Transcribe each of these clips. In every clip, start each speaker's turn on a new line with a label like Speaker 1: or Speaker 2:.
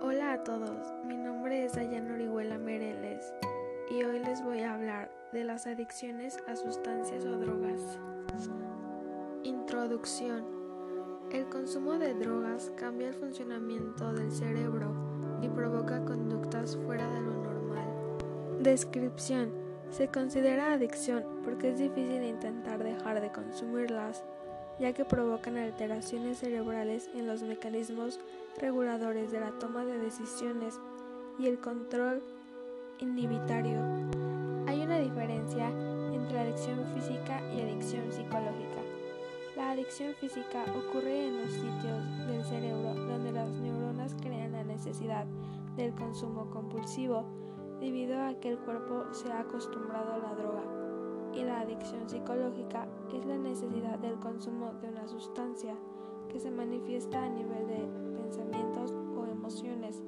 Speaker 1: Hola a todos, mi nombre es Dayana Orihuela Mereles y hoy les voy a hablar de las adicciones a sustancias o drogas. Introducción. El consumo de drogas cambia el funcionamiento del cerebro y provoca conductas fuera de lo normal. Descripción. Se considera adicción porque es difícil intentar dejar de consumirlas ya que provocan alteraciones cerebrales en los mecanismos reguladores de la toma de decisiones y el control inhibitario. Hay una diferencia entre adicción física y adicción psicológica. La adicción física ocurre en los sitios del cerebro donde las neuronas crean la necesidad del consumo compulsivo debido a que el cuerpo se ha acostumbrado a la droga y la adicción psicológica es la necesidad del consumo de una sustancia que se manifiesta a nivel de pensamientos o emociones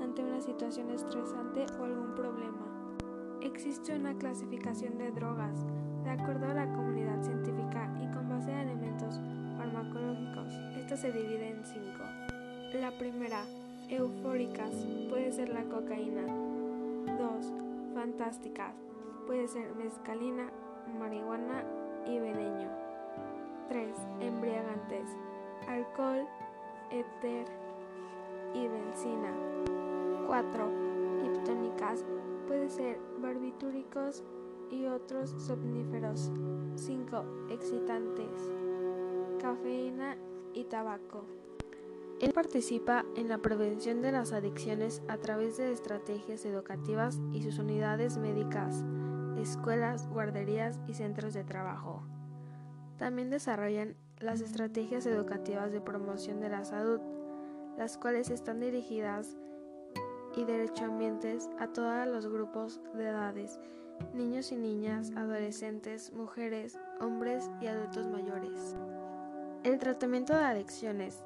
Speaker 1: ante una situación estresante o algún problema. Existe una clasificación de drogas de acuerdo a la comunidad científica y con base a elementos farmacológicos. Esta se divide en cinco. La primera, eufóricas, puede ser la cocaína. 2. Fantásticas, puede ser mezcalina, marihuana y veneño. 3. Embriagantes. Alcohol, éter y benzina. 4. Hiptónicas. Puede ser barbitúricos y otros somníferos. 5. Excitantes. Cafeína y tabaco. Él participa en la prevención de las adicciones a través de estrategias educativas y sus unidades médicas escuelas, guarderías y centros de trabajo. También desarrollan las estrategias educativas de promoción de la salud, las cuales están dirigidas y derechoambientes a todos los grupos de edades, niños y niñas, adolescentes, mujeres, hombres y adultos mayores. El tratamiento de adicciones.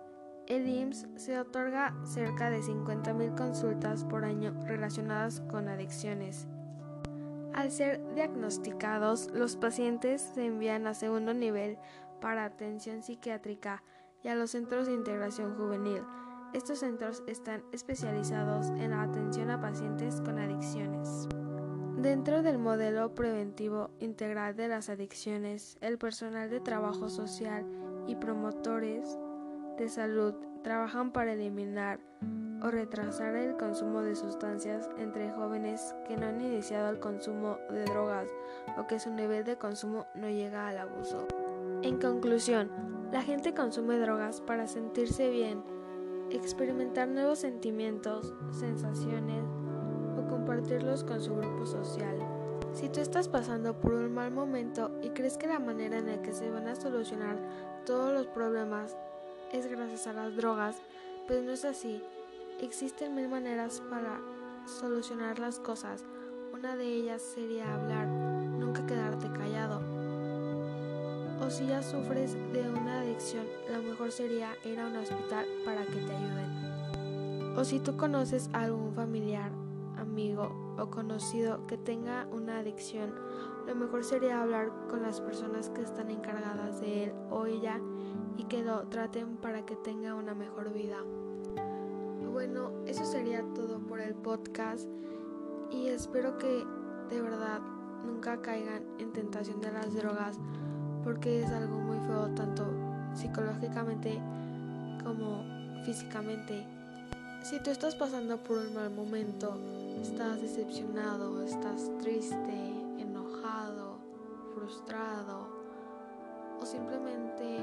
Speaker 1: El IMSS se otorga cerca de 50.000 consultas por año relacionadas con adicciones al ser diagnosticados, los pacientes se envían a segundo nivel para atención psiquiátrica y a los centros de integración juvenil. Estos centros están especializados en la atención a pacientes con adicciones. Dentro del modelo preventivo integral de las adicciones, el personal de trabajo social y promotores de salud trabajan para eliminar o retrasar el consumo de sustancias entre jóvenes que no han iniciado el consumo de drogas o que su nivel de consumo no llega al abuso. En conclusión, la gente consume drogas para sentirse bien, experimentar nuevos sentimientos, sensaciones o compartirlos con su grupo social. Si tú estás pasando por un mal momento y crees que la manera en la que se van a solucionar todos los problemas es gracias a las drogas, pues no es así. Existen mil maneras para solucionar las cosas. Una de ellas sería hablar, nunca quedarte callado. O si ya sufres de una adicción, lo mejor sería ir a un hospital para que te ayuden. O si tú conoces a algún familiar, amigo o conocido que tenga una adicción, lo mejor sería hablar con las personas que están encargadas de él o ella y que lo traten para que tenga una mejor vida. Bueno, eso sería todo por el podcast y espero que de verdad nunca caigan en tentación de las drogas porque es algo muy feo tanto psicológicamente como físicamente. Si tú estás pasando por un mal momento, estás decepcionado, estás triste, frustrado o simplemente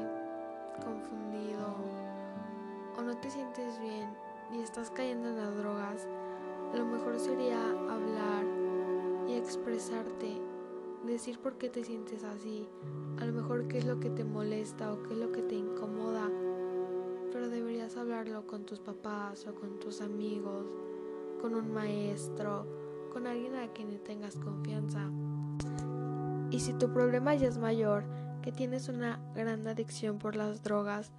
Speaker 1: confundido o no te sientes bien y estás cayendo en las drogas, lo mejor sería hablar y expresarte, decir por qué te sientes así, a lo mejor qué es lo que te molesta o qué es lo que te incomoda, pero deberías hablarlo con tus papás o con tus amigos, con un maestro, con alguien a quien tengas confianza. Y si tu problema ya es mayor, que tienes una gran adicción por las drogas,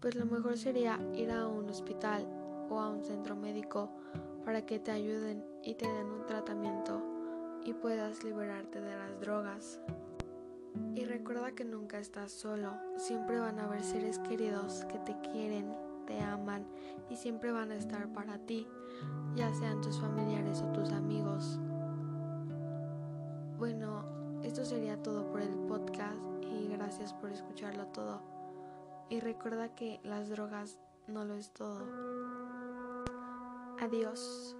Speaker 1: pues lo mejor sería ir a un hospital o a un centro médico para que te ayuden y te den un tratamiento y puedas liberarte de las drogas. Y recuerda que nunca estás solo, siempre van a haber seres queridos que te quieren te aman y siempre van a estar para ti, ya sean tus familiares o tus amigos. Recuerda que las drogas no lo es todo. Adiós.